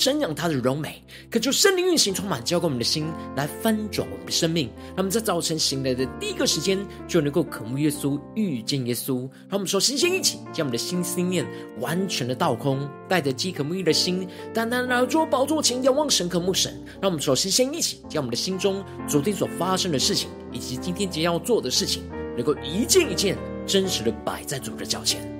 瞻仰他的荣美，渴求圣灵运行，充满浇灌我们的心，来翻转我们的生命。那么在早晨醒来的第一个时间，就能够渴慕耶稣，遇见耶稣。让我们说，先先一起将我们的心思念完全的倒空，带着饥渴沐浴的心，单单来到宝座前，仰望神，渴慕神。让我们说，先先一起将我们的心中昨天所发生的事情，以及今天即将要做的事情，能够一件一件真实的摆在主的脚前。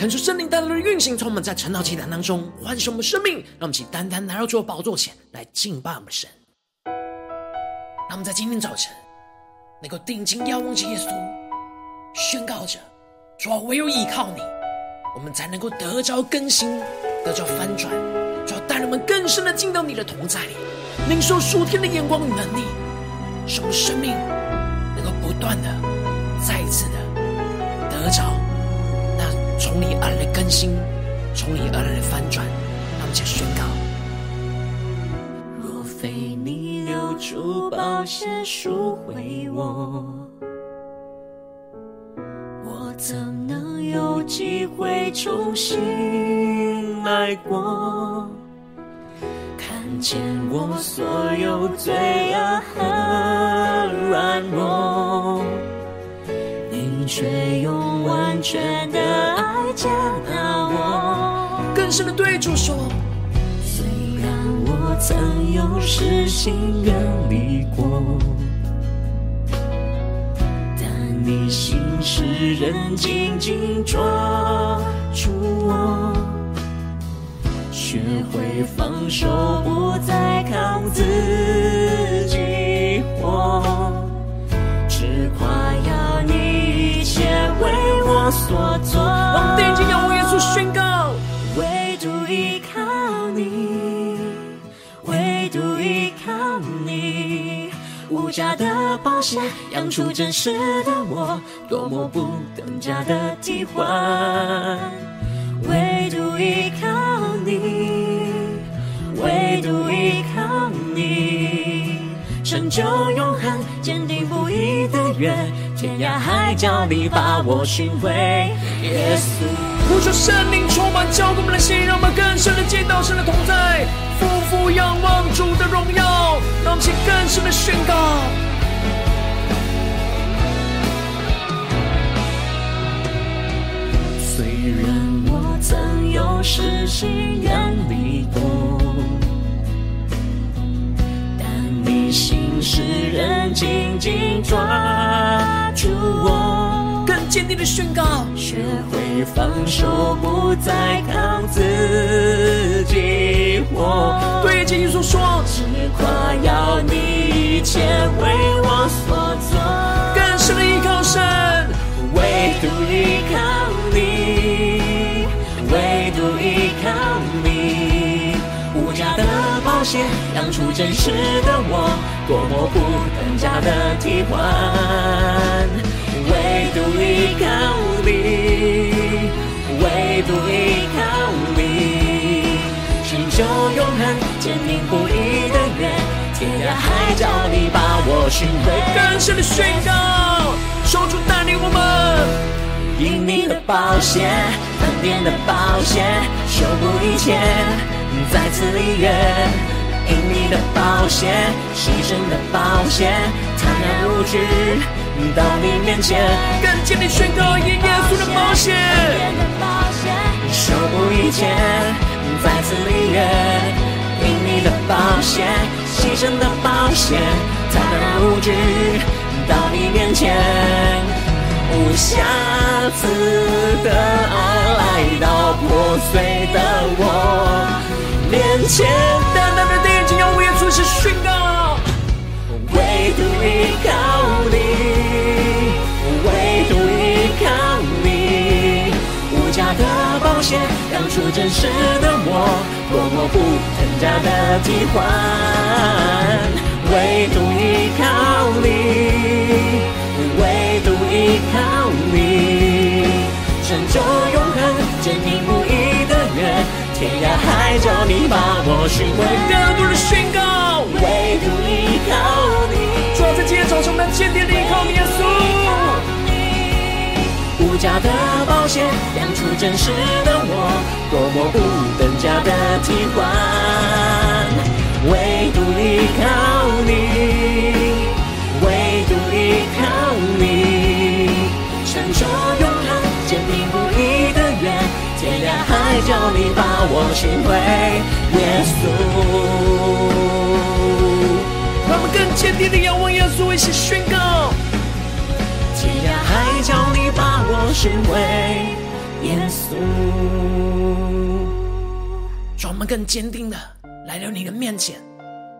恳求圣灵带来的运行，充满在晨祷祈坛当中，唤醒我们生命，让我们起单单来到主的宝座前来敬拜我们神。让我们在今天早晨能够定睛仰望着耶稣，宣告着：主啊，唯有依靠你，我们才能够得着更新，得着翻转。主啊，带人们更深的进到你的同在里，领受属天的眼光与能力，使我们生命能够不断的、再一次的得着。从你而来的更新，从你而来的翻转，让我们宣告：若非你流出宝血赎回我，我怎能有机会重新来过？看见我所有罪恶和软弱，却用完全的爱。接纳我，更深的对主说：虽然我曾有失心远离过，但你心事仍紧紧抓住我，学会放手，不再靠自己活，我所做。宣告，唯独依靠你，唯独依靠你，无价的宝血养出真实的我，多么不等价的替换。唯独依靠你，唯独依靠你，成就永恒，坚定不移的约，天涯海角里把我寻回，耶稣。呼求圣灵充满浇灌我们的心，让我们更深的见到神的同在，夫妇仰望主的荣耀，让我们更深的宣告。虽然我曾有失心远离世人紧紧抓住我。更坚定的宣告，学会放手，不再靠自己活。对着耶稣说，只夸耀你一切为我所做。更深的依靠神，唯独依靠你，唯独依靠你。无价的宝血养出真实的我，多么不等价的替换。唯独依靠你，唯独依靠你，成就永恒，坚定不移的约，天涯海角你把我寻回。更深的宣告，守住带领我们。因你的宝血，恩典的宝血，修补一切，再次立约。因你的宝血，牺牲的宝血，坦然无惧到你面前。更坚定宣告，因耶稣的宝血，恩典的宝血，修补一切，再次立约。因你的宝血，牺牲的宝血，坦然无惧到你面前。无瑕疵的爱来到破碎的我面前，单单的眼睛要为耶稣是宣告，唯独依靠你，唯独依靠你，无价的宝血养出真实的我，多么不等价的替换，唯独依靠你。依靠你，成就永恒，坚定不移的约，天涯海角你把我寻回。更多人宣告，唯独依靠你。主要在今天早上，我们坚定依靠耶稣。无价的保险，亮出真实的我，多么不等价的替换。唯独依靠你。唯独依靠你，成就永恒，坚定不移的愿，天涯海角你把我寻回，耶稣。让我们更坚定的仰望耶稣，一起宣告：天涯海角你把我寻回，耶稣。让我们更坚定的来到你的面前，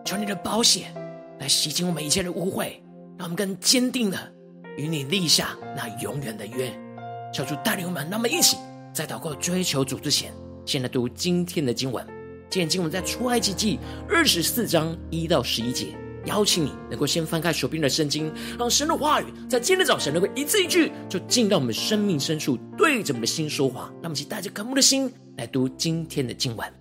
求你的宝血来洗净我们一切的污秽。让我们更坚定的与你立下那永远的约，求主带领我们。那么一起在祷告追求主之前，先来读今天的经文。今天经文在出埃及记二十四章一到十一节。邀请你能够先翻开手边的圣经，让神的话语在今天早晨能够一字一句就进到我们生命深处，对着我们的心说话。让我们一起带着渴慕的心来读今天的经文。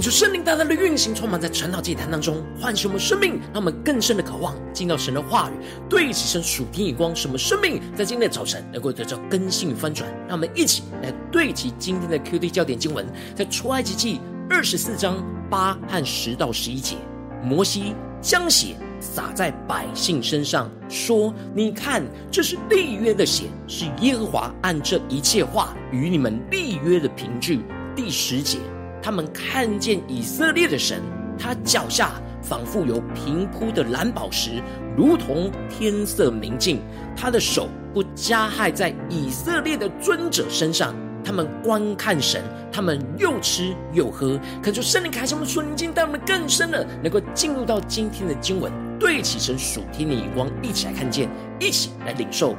恳求圣灵大大的运行，充满在传道祭坛当中，唤醒我们生命，让我们更深的渴望进到神的话语，对齐神属天眼光，使我们生命在今天的早晨能够得到更新与翻转。让我们一起来对齐今天的 QD 焦点经文，在出埃及记二十四章八和十到十一节，摩西将血洒在百姓身上，说：“你看，这是立约的血，是耶和华按这一切话与你们立约的凭据。”第十节。他们看见以色列的神，他脚下仿佛有平铺的蓝宝石，如同天色明净。他的手不加害在以色列的尊者身上。他们观看神，他们又吃又喝。恳求圣灵开启我们属灵经，带我们更深的能够进入到今天的经文，对齐神属天的眼光，一起来看见，一起来领受。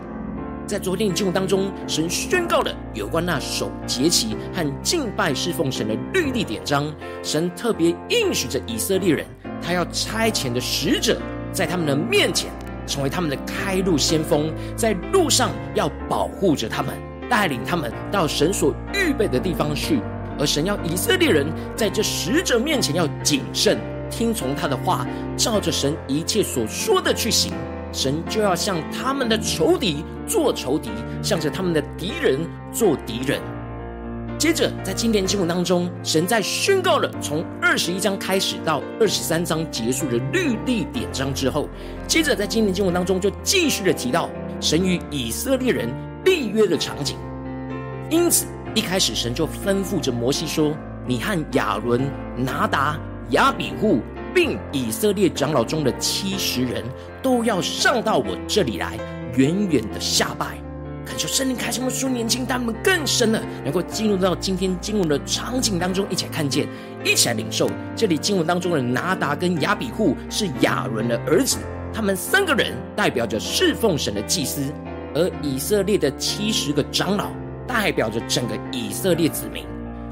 在昨天的经文当中，神宣告了有关那守节期和敬拜侍奉神的律例典章。神特别应许着以色列人，他要差遣的使者在他们的面前，成为他们的开路先锋，在路上要保护着他们，带领他们到神所预备的地方去。而神要以色列人在这使者面前要谨慎，听从他的话，照着神一切所说的去行。神就要向他们的仇敌做仇敌，向着他们的敌人做敌人。接着，在今天经文当中，神在宣告了从二十一章开始到二十三章结束的律例典章之后，接着在今天经文当中就继续的提到神与以色列人立约的场景。因此，一开始神就吩咐着摩西说：“你和亚伦、拿达、亚比户。”并以色列长老中的七十人都要上到我这里来，远远的下拜。恳求圣灵开什么书，年轻他，们更深的能够进入到今天经文的场景当中，一起来看见，一起来领受。这里经文当中的拿达跟亚比户是亚伦的儿子，他们三个人代表着侍奉神的祭司，而以色列的七十个长老代表着整个以色列子民。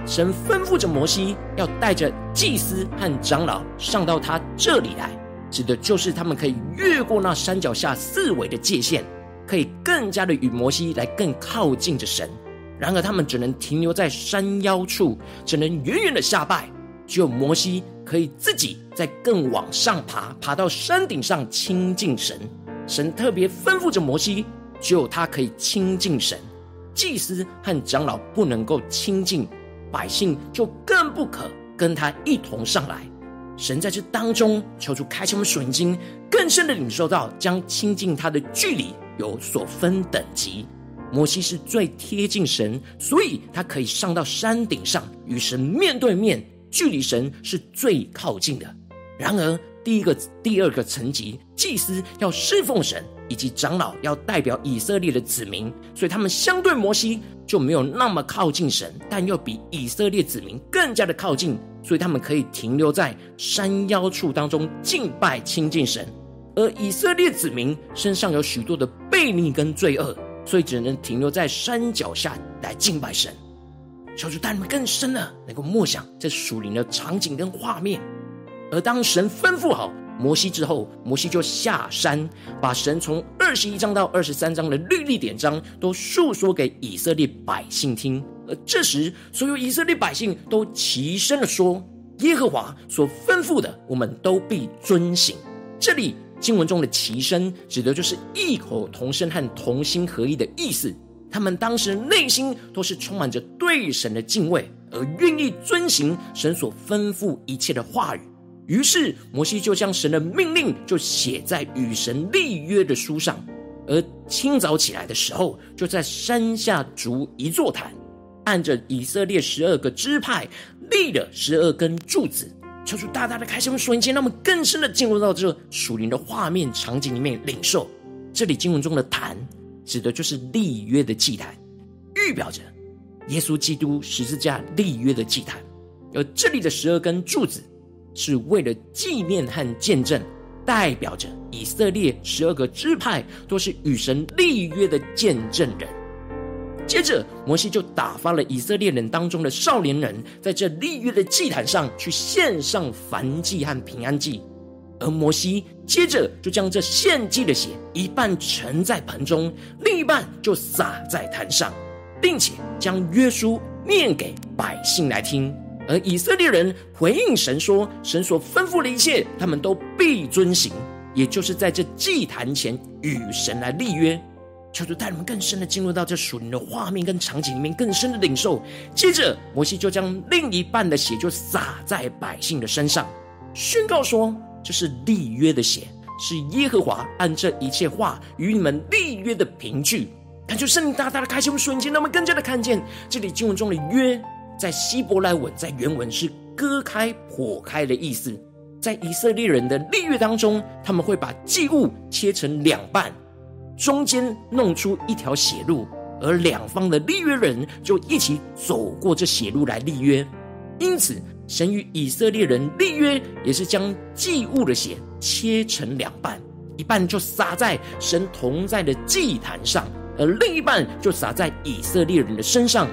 神吩咐着摩西，要带着祭司和长老上到他这里来，指的就是他们可以越过那山脚下四围的界限，可以更加的与摩西来更靠近着神。然而，他们只能停留在山腰处，只能远远的下拜。只有摩西可以自己再更往上爬，爬到山顶上亲近神。神特别吩咐着摩西，只有他可以亲近神，祭司和长老不能够亲近。百姓就更不可跟他一同上来。神在这当中求出开启我们属灵经，更深的领受到将亲近他的距离有所分等级。摩西是最贴近神，所以他可以上到山顶上与神面对面，距离神是最靠近的。然而，第一个、第二个层级，祭司要侍奉神，以及长老要代表以色列的子民，所以他们相对摩西就没有那么靠近神，但又比以色列子民更加的靠近，所以他们可以停留在山腰处当中敬拜亲近神。而以色列子民身上有许多的悖逆跟罪恶，所以只能停留在山脚下来敬拜神。求主带你们更深的能够默想这属灵的场景跟画面。而当神吩咐好摩西之后，摩西就下山，把神从二十一章到二十三章的律例典章都述说给以色列百姓听。而这时，所有以色列百姓都齐声的说：“耶和华所吩咐的，我们都必遵行。”这里经文中的齐声，指的就是异口同声和同心合意的意思。他们当时内心都是充满着对神的敬畏，而愿意遵行神所吩咐一切的话语。于是摩西就将神的命令就写在与神立约的书上，而清早起来的时候，就在山下筑一座坛，按着以色列十二个支派立了十二根柱子，求主大大的开启我们属灵，让我们更深的进入到这属灵的画面场景里面领受。这里经文中的坛，指的就是立约的祭坛，预表着耶稣基督十字架立约的祭坛，而这里的十二根柱子。是为了纪念和见证，代表着以色列十二个支派都是与神立约的见证人。接着，摩西就打发了以色列人当中的少年人，在这立约的祭坛上去献上燔祭和平安祭。而摩西接着就将这献祭的血一半盛在盆中，另一半就撒在坛上，并且将约书念给百姓来听。而以色列人回应神说：“神所吩咐的一切，他们都必遵行。”也就是在这祭坛前与神来立约。求主带你们更深的进入到这属灵的画面跟场景里面，更深的领受。接着，摩西就将另一半的血就洒在百姓的身上，宣告说：“这是立约的血，是耶和华按这一切话与你们立约的凭据。”感觉圣灵大大的开启我们瞬间，让我们更加的看见这里经文中的“约”在希伯来文在原文是割开、剖开的意思。在以色列人的立约当中，他们会把祭物切成两半。中间弄出一条血路，而两方的立约人就一起走过这血路来立约。因此，神与以色列人立约，也是将祭物的血切成两半，一半就洒在神同在的祭坛上，而另一半就洒在以色列人的身上，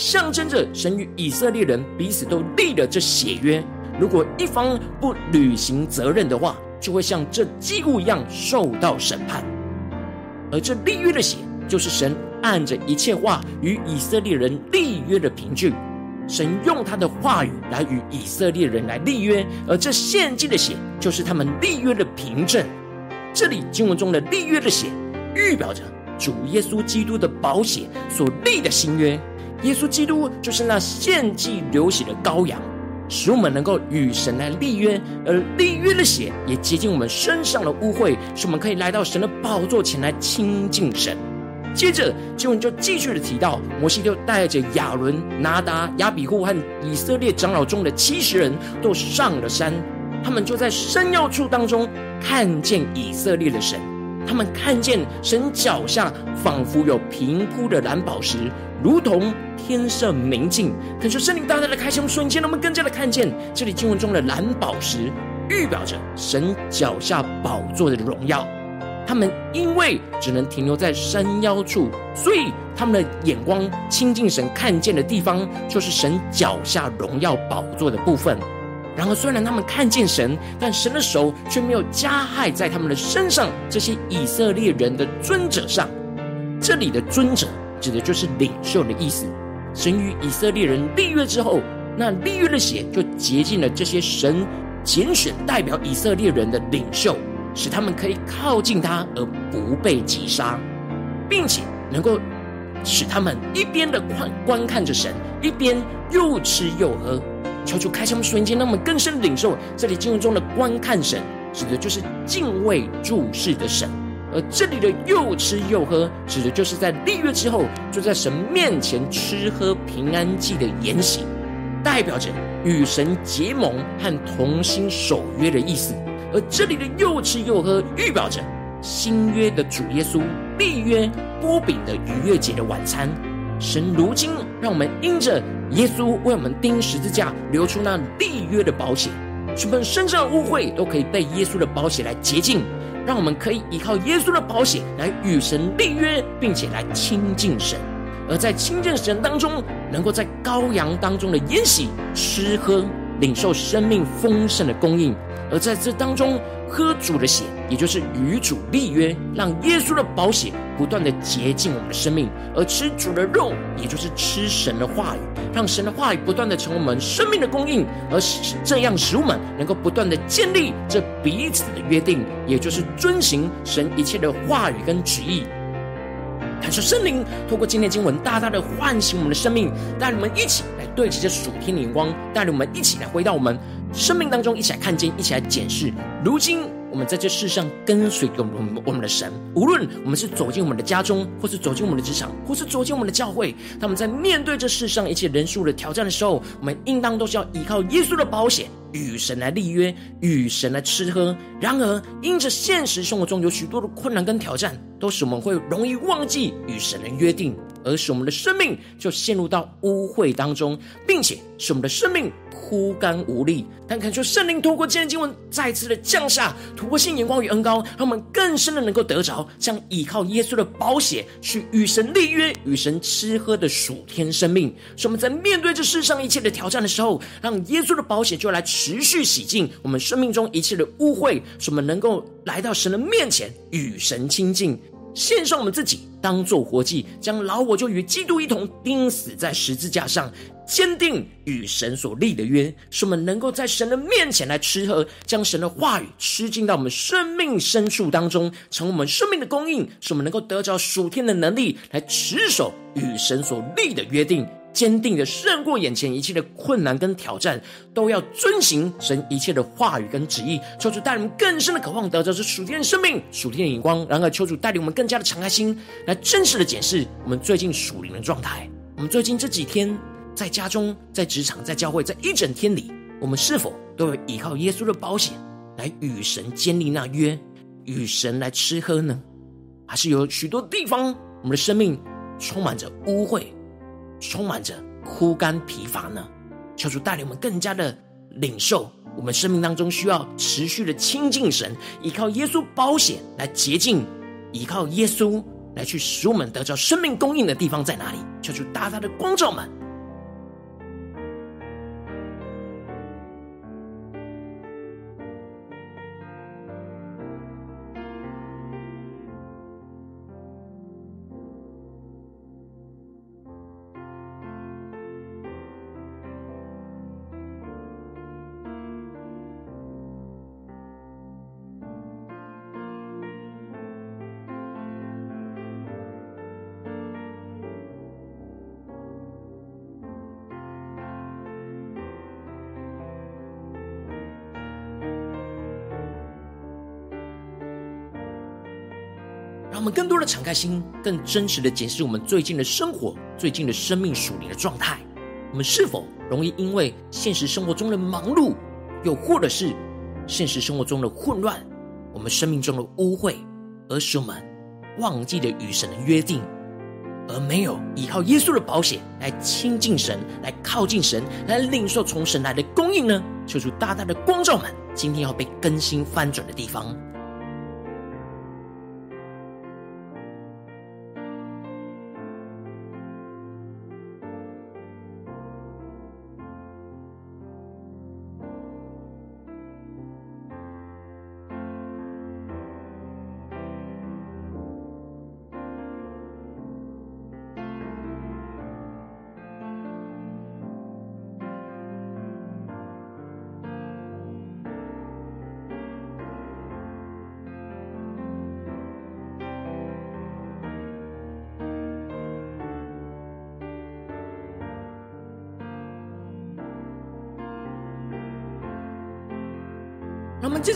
象征着神与以色列人彼此都立了这血约。如果一方不履行责任的话，就会像这祭物一样受到审判。而这立约的血，就是神按着一切话与以色列人立约的凭据。神用他的话语来与以色列人来立约，而这献祭的血，就是他们立约的凭证。这里经文中的立约的血，预表着主耶稣基督的宝血所立的新约。耶稣基督就是那献祭流血的羔羊。使我们能够与神来立约，而立约的血也洁净我们身上的污秽，使我们可以来到神的宝座前来亲近神。接着经文就继续的提到，摩西就带着亚伦、拿达、亚比户和以色列长老中的七十人都上了山，他们就在山腰处当中看见以色列的神。他们看见神脚下仿佛有平铺的蓝宝石，如同天色明净。可是圣灵大大的开启，瞬间，我们更加的看见这里经文中的蓝宝石，预表着神脚下宝座的荣耀。他们因为只能停留在山腰处，所以他们的眼光亲近神看见的地方，就是神脚下荣耀宝座的部分。然而，虽然他们看见神，但神的手却没有加害在他们的身上。这些以色列人的尊者上，这里的尊者指的就是领袖的意思。神与以色列人立约之后，那立约的血就洁净了这些神拣选代表以色列人的领袖，使他们可以靠近他而不被击杀，并且能够使他们一边的观观看着神，一边又吃又喝。求主开启我们瞬间，让我们更深领受这里经文中的观看神，指的就是敬畏注视的神；而这里的又吃又喝，指的就是在立约之后就在神面前吃喝平安祭的筵席，代表着与神结盟和同心守约的意思；而这里的又吃又喝，预表着新约的主耶稣立约波饼的逾越节的晚餐。神如今让我们因着。耶稣为我们钉十字架，流出那立约的宝血，使我们身上的污秽都可以被耶稣的宝血来洁净，让我们可以依靠耶稣的宝血来与神立约，并且来亲近神。而在亲近神当中，能够在羔羊当中的宴席吃喝，领受生命丰盛的供应；而在这当中喝主的血，也就是与主立约，让耶稣的宝血。不断的洁净我们的生命，而吃主的肉，也就是吃神的话语，让神的话语不断的成为我们生命的供应，而使这样使我们能够不断的建立这彼此的约定，也就是遵行神一切的话语跟旨意。感受圣灵透过今天经文，大大的唤醒我们的生命，带领我们一起来对齐这属天的眼光，带领我们一起来回到我们生命当中，一起来看见，一起来检视。如今。我们在这世上跟随着我们我们的神，无论我们是走进我们的家中，或是走进我们的职场，或是走进我们的教会，他们在面对这世上一切人数的挑战的时候，我们应当都是要依靠耶稣的保险，与神来立约，与神来吃喝。然而，因着现实生活中有许多的困难跟挑战，都使我们会容易忘记与神的约定。而使我们的生命就陷入到污秽当中，并且使我们的生命枯干无力。但恳求圣灵透过今天经文再次的降下突破性眼光与恩膏，让我们更深的能够得着，将依靠耶稣的宝血去与神立约、与神吃喝的属天生命。使我们在面对这世上一切的挑战的时候，让耶稣的宝血就来持续洗净我们生命中一切的污秽，使我们能够来到神的面前与神亲近。献上我们自己，当做活祭，将老我就与基督一同钉死在十字架上，坚定与神所立的约，使我们能够在神的面前来吃喝，将神的话语吃进到我们生命深处当中，成我们生命的供应，使我们能够得着属天的能力，来持守与神所立的约定。坚定的胜过眼前一切的困难跟挑战，都要遵行神一切的话语跟旨意。求主带领我们更深的渴望得着这属天的生命、属天的眼光。然而，求主带领我们更加的敞开心，来真实的检视我们最近属灵的状态。我们最近这几天在家中、在职场、在教会，在一整天里，我们是否都有依靠耶稣的保险来与神建立那约，与神来吃喝呢？还是有许多地方，我们的生命充满着污秽？充满着枯干疲乏呢？求主带领我们更加的领受，我们生命当中需要持续的亲近神，依靠耶稣保险来洁净，依靠耶稣来去使我们得着生命供应的地方在哪里？求主大大的光照们。我们更多的敞开心，更真实的检视我们最近的生活、最近的生命属灵的状态。我们是否容易因为现实生活中的忙碌，又或者是现实生活中的混乱，我们生命中的污秽，而使我们忘记了与神的约定，而没有依靠耶稣的保险来亲近神、来靠近神、来领受从神来的供应呢？求主大大的光照们，今天要被更新翻转的地方。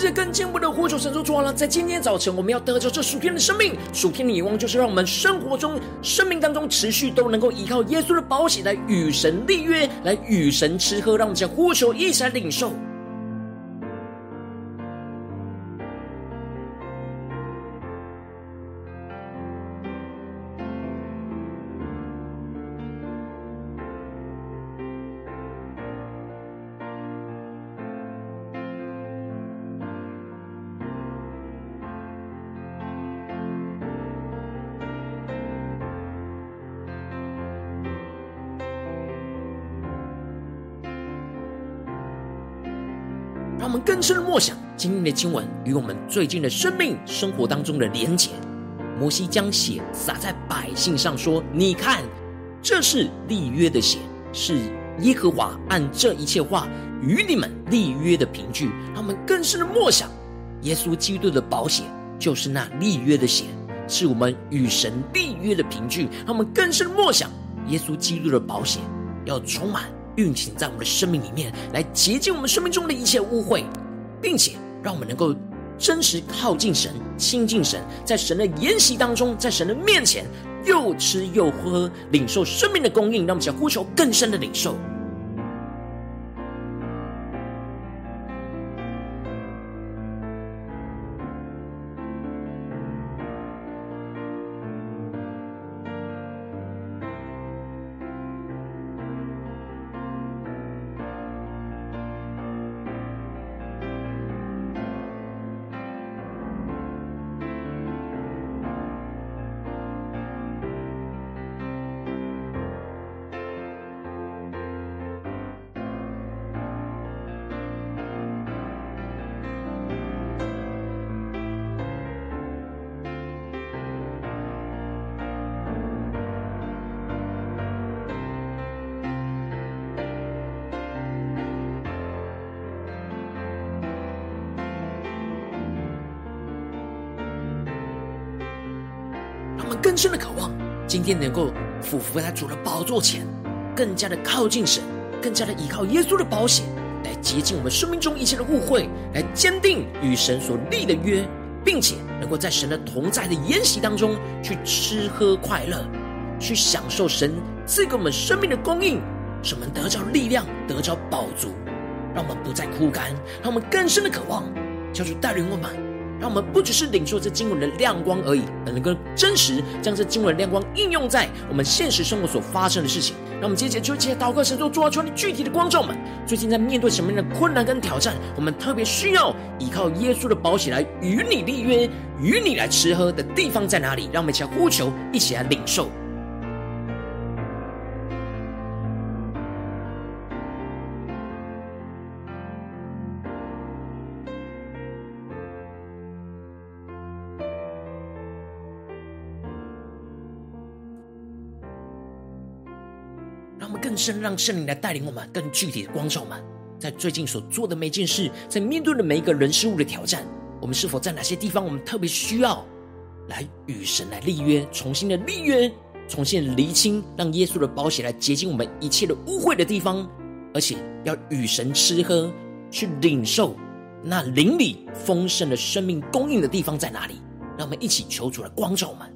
接更进一步的呼求神说：主啊，在今天早晨，我们要得着这属天的生命，属天的眼光，就是让我们生活中、生命当中持续都能够依靠耶稣的宝血来与神立约，来与神吃喝。让我们将呼求一起来领受。更深的默想今天的经文与我们最近的生命生活当中的连结。摩西将血洒在百姓上，说：“你看，这是立约的血，是耶和华按这一切话与你们立约的凭据。”他们更深的默想，耶稣基督的宝血就是那立约的血，是我们与神立约的凭据。他们更深的默想，耶稣基督的宝血要充满。运行在我们的生命里面，来洁净我们生命中的一切污秽，并且让我们能够真实靠近神、亲近神，在神的筵席当中，在神的面前又吃又喝，领受生命的供应。让我们想呼求更深的领受。更深的渴望，今天能够俯伏在主的宝座前，更加的靠近神，更加的依靠耶稣的保险，来洁净我们生命中一切的误会，来坚定与神所立的约，并且能够在神的同在的筵席当中去吃喝快乐，去享受神赐给我们生命的供应，使我们得着力量，得着饱足，让我们不再枯干，让我们更深的渴望，求主带领我们。让我们不只是领受这经文的亮光而已，而能够真实将这经文的亮光应用在我们现实生活所发生的事情。让我们接着就借祷告神作，做出你具体的观众们。最近在面对什么样的困难跟挑战，我们特别需要依靠耶稣的宝血来与你立约，与你来吃喝的地方在哪里？让我们一起来呼求，一起来领受。圣让圣灵来带领我们更具体的光照我们，在最近所做的每件事，在面对的每一个人事物的挑战，我们是否在哪些地方，我们特别需要来与神来立约，重新的立约，重新厘清，让耶稣的宝血来洁净我们一切的污秽的地方，而且要与神吃喝，去领受那灵里丰盛的生命供应的地方在哪里？让我们一起求主来光照。我们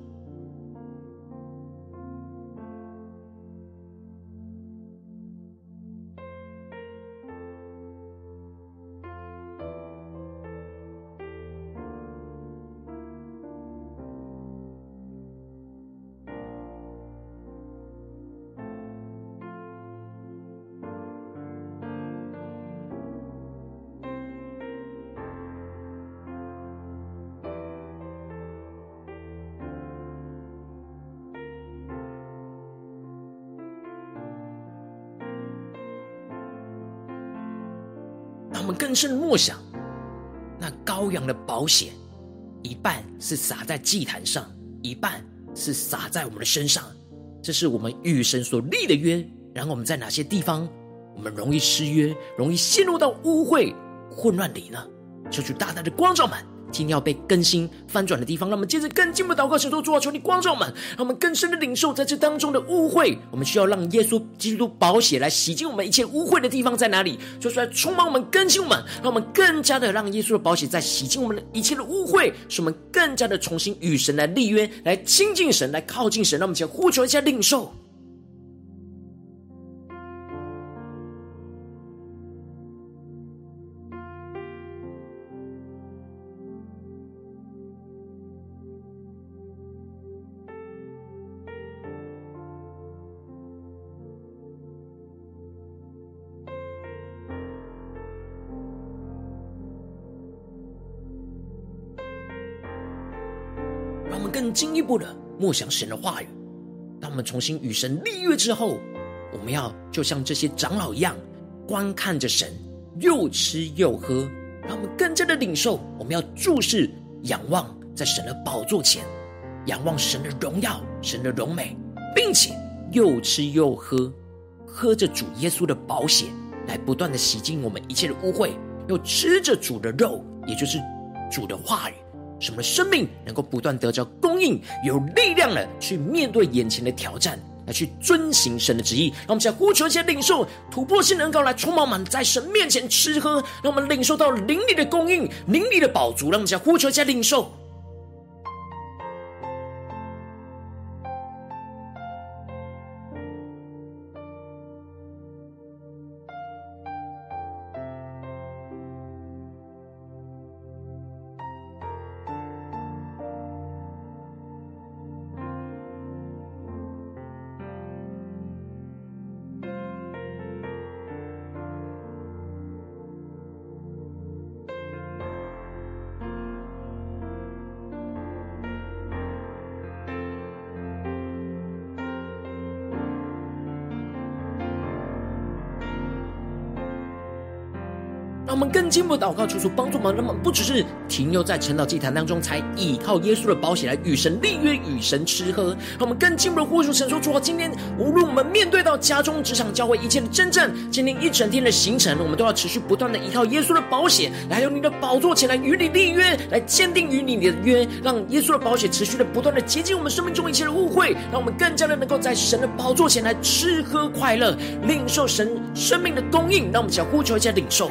我们更深的默想，那羔羊的保险，一半是洒在祭坛上，一半是洒在我们的身上。这是我们与神所立的约。然后我们在哪些地方，我们容易失约，容易陷入到污秽混乱里呢？求主大大的光照们。今天要被更新翻转的地方，让我们接着更进一步祷告，神说：主啊，求你光照我们，让我们更深的领受在这当中的污秽。我们需要让耶稣基督宝血来洗净我们一切污秽的地方在哪里？说出来充满我们，更新我们，让我们更加的让耶稣的宝血在洗净我们的一切的污秽，使我们更加的重新与神来立约，来亲近神，来靠近神。让我们先呼求一下领受。进一步的默想神的话语，当我们重新与神立约之后，我们要就像这些长老一样，观看着神，又吃又喝，让我们更加的领受。我们要注视、仰望在神的宝座前，仰望神的荣耀、神的荣美，并且又吃又喝，喝着主耶稣的宝血，来不断的洗净我们一切的污秽，又吃着主的肉，也就是主的话语。什么生命能够不断得着应，有力量的去面对眼前的挑战，来去遵行神的旨意。让我们在呼求一些领受突破性能够来充满满在神面前吃喝，让我们领受到灵力的供应、灵力的宝足。让我们在呼求一些领受。进一步祷告，求主帮助我们，让我们不只是停留在晨祷祭坛当中，才倚靠耶稣的宝血来与神立约、与神吃喝。让我们更进一步的呼求神说：主啊，今天无论我们面对到家中、职场、教会一切的真正，今天一整天的行程，我们都要持续不断的依靠耶稣的宝血，来用你的宝座前来与你立约，来坚定与你的约，让耶稣的宝血持续的不断的洁净我们生命中一切的污秽，让我们更加的能够在神的宝座前来吃喝快乐，领受神生命的供应。让我们想呼求一下领受。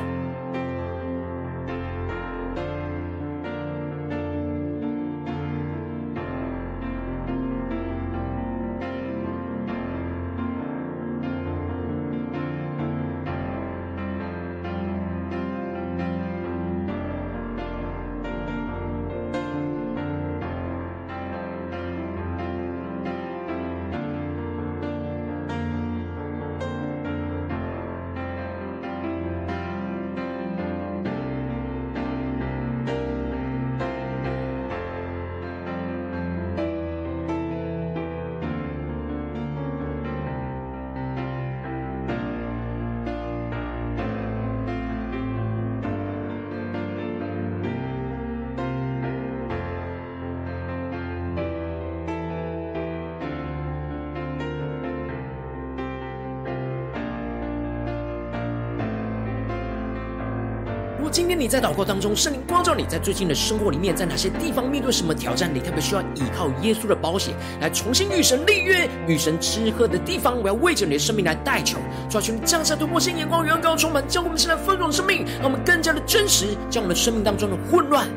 今天你在祷告当中，圣灵光照你在最近的生活里面，在哪些地方面对什么挑战，你特别需要依靠耶稣的保险来重新与神立约、与神吃喝的地方，我要为着你的生命来代求，抓住你降下突破性眼光，远高充满，将我们现在丰盛的生命，让我们更加的真实，将我们生命当中的混乱、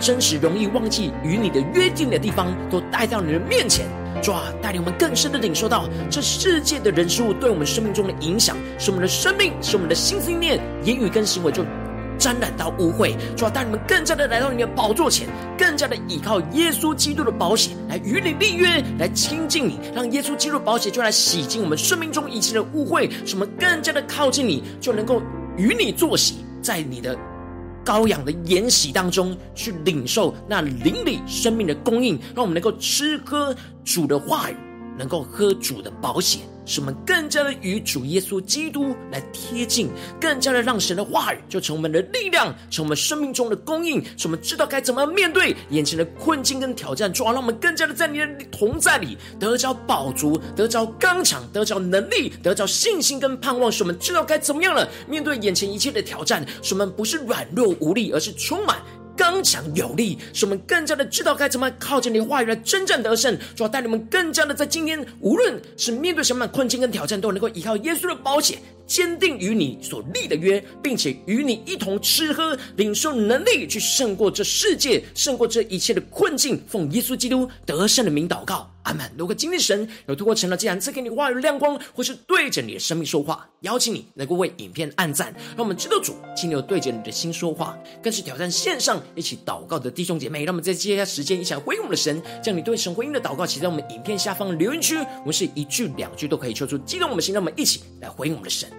真实容易忘记与你的约定的地方，都带到你的面前，抓带领我们更深的领受到这世界的人事物对我们生命中的影响，使我们的生命，使我们的心信念、言语跟行为就。沾染到污秽，主要带你们更加的来到你的宝座前，更加的依靠耶稣基督的宝血来与你立约，来亲近你，让耶稣基督的宝血就来洗净我们生命中一切的污秽，使我们更加的靠近你，就能够与你坐席，在你的羔羊的筵席当中去领受那灵里生命的供应，让我们能够吃喝主的话语，能够喝主的保险。使我们更加的与主耶稣基督来贴近，更加的让神的话语就成我们的力量，成我们生命中的供应，使我们知道该怎么面对眼前的困境跟挑战，主啊，让我们更加的在你的同在里得着饱足，得着刚强，得着能力，得着信心跟盼望，使我们知道该怎么样了面对眼前一切的挑战，使我们不是软弱无力，而是充满。刚强有力，使我们更加的知道该怎么靠着你的话语来征战得胜。主要带你们更加的在今天，无论是面对什么困境跟挑战，都能够依靠耶稣的保险，坚定与你所立的约，并且与你一同吃喝，领受能力去胜过这世界，胜过这一切的困境。奉耶稣基督得胜的名祷告。阿门，如果今天神有透过晨祷祭坛赐给你话语亮光，或是对着你的生命说话，邀请你能够为影片按赞，让我们知道主今天有对着你的心说话，更是挑战线上一起祷告的弟兄姐妹。让我们在接下来时间一起来回应我们的神，将你对神回应的祷告写在我们影片下方的留言区，我们是一句两句都可以说出激动我们的心，让我们一起来回应我们的神。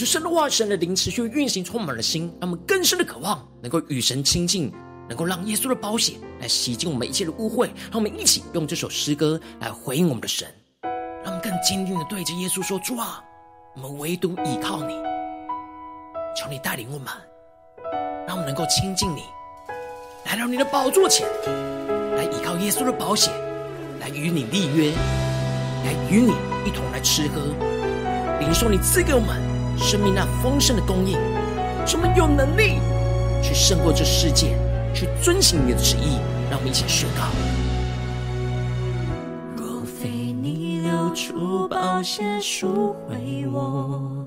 喊出神的话，神的灵持续运行，充满了心，让我们更深的渴望，能够与神亲近，能够让耶稣的宝血来洗净我们一切的污秽。让我们一起用这首诗歌来回应我们的神，让我们更坚定的对着耶稣说：主啊，我们唯独倚靠你，求你带领我们，让我们能够亲近你，来到你的宝座前，来依靠耶稣的宝血，来与你立约，来与你一同来吃喝，领受你赐给我们生命那丰盛的供应，使我们有能力去胜过这世界，去遵行你的旨意。让我们一起宣告：若非你流出宝血赎回我，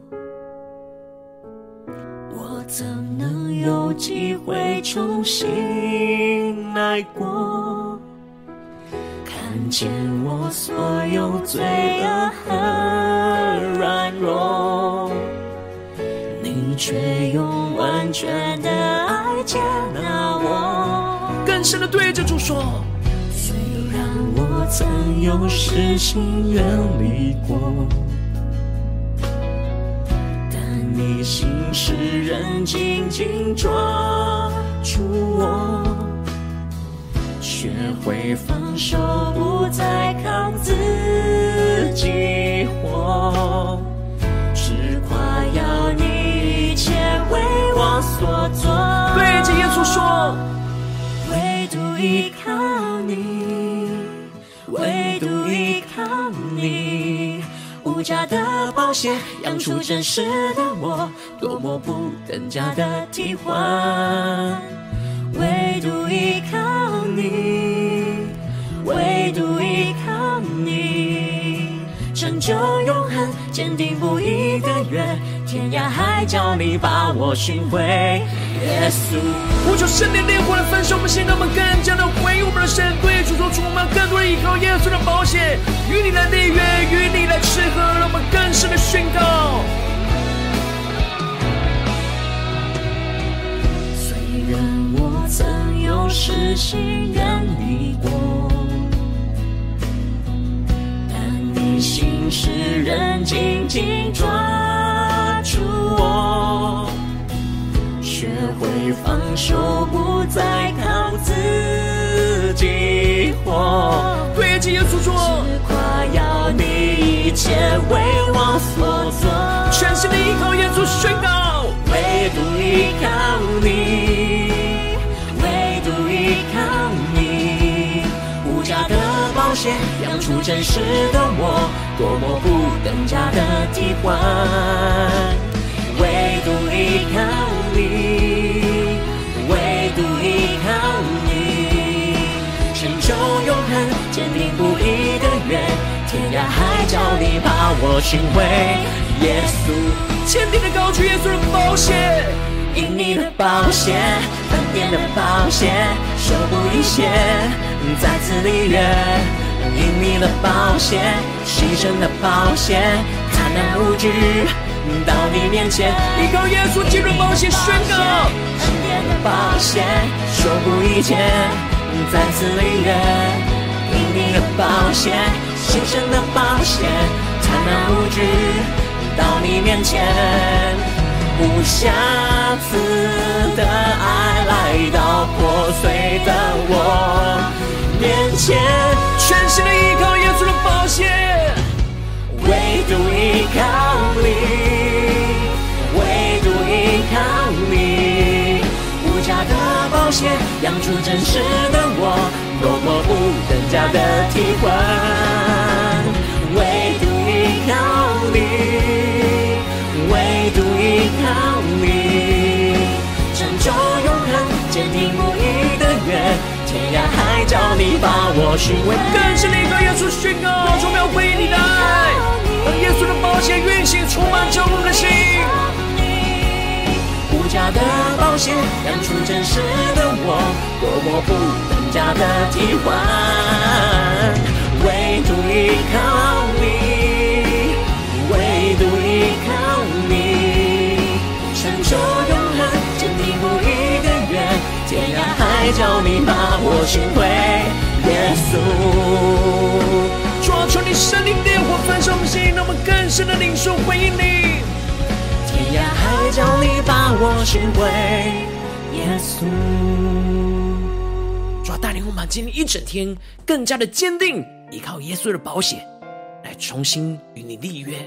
我怎能有机会重新来过？看见我所有罪恶和软弱。却用完全的爱接纳我，更深的对着主说：虽然我曾有失心远离过，但你心使人紧紧抓住我，学会放手，不再靠自己活。所做，对着耶稣说，唯独依靠你，唯独依靠你，无价的宝血养出真实的我，多么不等价的替换。唯独依靠你，唯独依靠你，成就永恒，坚定不移的约。天涯海角，你把我寻回，耶稣。呼求圣灵烈火来焚烧，我们心，让我们更加的回应我们的神，对主说出我们更多的依靠耶稣的保险，与你来立约，与你来吃喝，让我们更深的宣告。虽然我曾有失心跟你过，但你心事仍紧紧抓。我学会放手，不再靠自己活。对着耶稣说，只夸耀你一切为我所做。全心的依靠耶稣宣告，唯独依靠你，唯独依靠你，无价的宝血养出真实的我，多么不等价的替换。唯独依靠你，唯独依靠你，成就永恒，坚定不移的约，天涯海角你把我寻回，耶稣，坚定的高举耶稣的宝血，因你的宝血，恩典的宝血，守不离歇，再次立约，因你的宝血，牺牲的宝血，坦然无惧。到你面前，依靠耶稣基督保险宣告，恩典的保险，守不一切，再次立约，因你的宝血，牺牲的保险，坦然无惧，到你面前，无瑕疵的爱来到破碎的我面前，全心的依靠耶稣的保险。唯独依靠你，唯独依靠你，无价的宝血养出真实的我，多么不等价的替换。唯独依靠你，唯独依靠你，成就永恒，坚定不移的约，天涯海角你把我寻回。更深的耶稣宣告，充满回你的爱。让耶稣的宝血运行，充满着我们的心。无价的宝血亮出真实的我，多么不等价的替换。唯独依靠你，唯独依靠你，成就永恒，坚定不移的约，天涯海角你把我寻回，耶稣主啊，求你圣灵烈火焚烧我们心，让我们更深的领受回应你。天我寻回耶稣。主要带领我们今天一整天更加的坚定，依靠耶稣的保险来重新与你立约，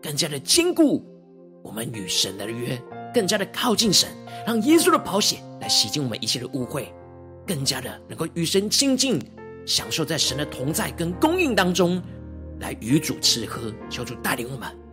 更加的坚固我们与神的约，更加的靠近神，让耶稣的保险来洗净我们一切的污秽，更加的能够与神亲近，享受在神的同在跟供应当中，来与主吃喝。求主带领我们。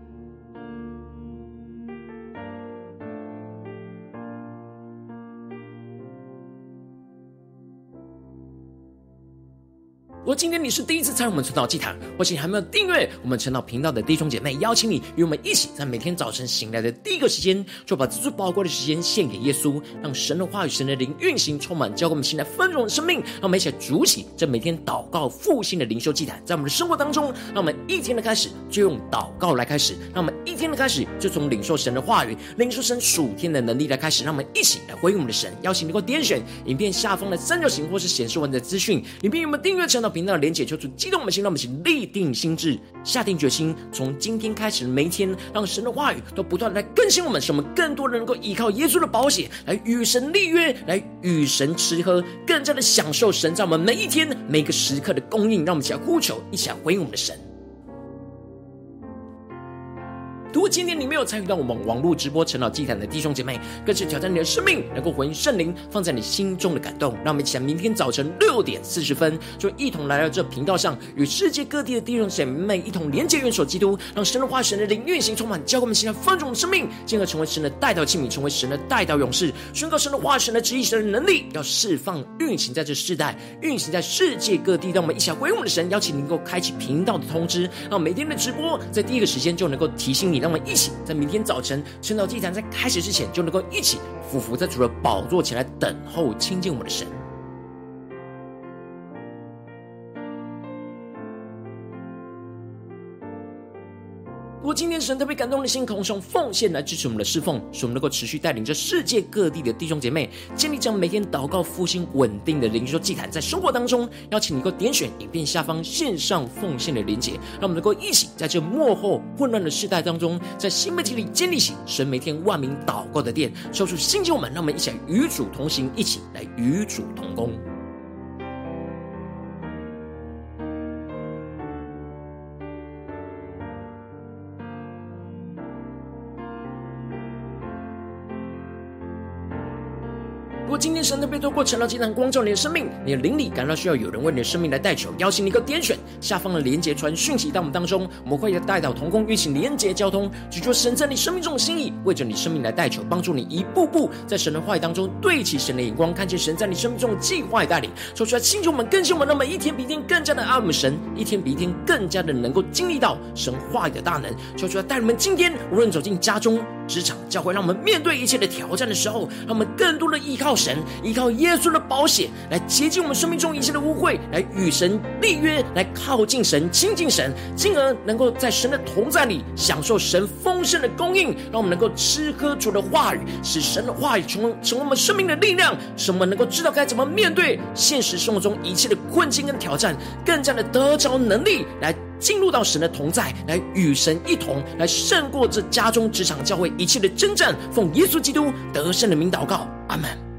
如果今天你是第一次参与我们晨祷祭坛，或是你还没有订阅我们晨祷频道的弟兄姐妹，邀请你与我们一起，在每天早晨醒来的第一个时间，就把最宝贵的时间献给耶稣，让神的话语、神的灵运行充满，教给我们现在丰盛的生命。让我们一起来筑起这每天祷告复兴的灵修祭坛，在我们的生活当中，让我们一天的开始就用祷告来开始，让我们一天的开始就从领受神的话语、领受神属天的能力来开始。让我们一起来回应我们的神。邀请你给我点选影片下方的三角形，或是显示文字资讯，里面有没有订阅晨祷频道的连结，求主激动我们的心，让我们一起立定心智，下定决心，从今天开始每一天，让神的话语都不断来更新我们，使我们更多的能够依靠耶稣的宝血来与神立约，来与神吃喝，更加的享受神在我们每一天每个时刻的供应。让我们一起来呼求，一起来回应我们的神。如果今天你没有参与到我们网络直播晨祷祭坛的弟兄姐妹，更是挑战你的生命，能够回应圣灵放在你心中的感动。让我们一起来，明天早晨六点四十分，就一同来到这频道上，与世界各地的弟兄姐妹一同连接、元首基督，让神的化、神的灵运行充满，教给我们现在丰盛的生命，进而成为神的代祷器皿，成为神的代祷勇士，宣告神的化、神的旨意、神的能力，要释放、运行在这世代，运行在世界各地。让我们一起来回应我们的神，邀请你能够开启频道的通知，让每天的直播在第一个时间就能够提醒你。让我们一起在明天早晨晨祷祭坛在开始之前，就能够一起俯伏在主的宝座前来等候亲近我们的神。神特别感动的心，可以用奉献来支持我们的侍奉，使我们能够持续带领着世界各地的弟兄姐妹，建立这样每天祷告复兴稳定的灵修祭坛，在生活当中，邀请你能够点选影片下方线上奉献的连结，让我们能够一起在这幕后混乱的世代当中，在新媒体里建立起神每天万名祷告的殿，抽出新旧们，让我们一起来与主同行，一起来与主同工。果今天神特别透过晨祷祭坛光照你的生命，你的灵里感到需要有人为你的生命来代求，邀请你一个点选下方的连结传讯息到我们当中，我们会带到同工，运行连结交通，去做神在你生命中的心意，为着你生命来代求，帮助你一步步在神的话语当中对齐神的眼光，看见神在你生命中的计划带领，说出来，星球们更新我们，那么一天比一天更加的爱我们神，一天比一天更加的能够经历到神话语的大能，说出来，带你们今天无论走进家中、职场、教会，让我们面对一切的挑战的时候，让我们更多的依靠神，依靠耶稣的宝血来洁净我们生命中一切的污秽，来与神立约，来靠近神、亲近神，进而能够在神的同在里享受神丰盛的供应，让我们能够吃喝主的话语，使神的话语成为成为我们生命的力量，使我们能够知道该怎么面对现实生活中一切的困境跟挑战，更加的得着能力来。进入到神的同在，来与神一同来胜过这家中、职场、教会一切的征战。奉耶稣基督得胜的名祷告，阿门。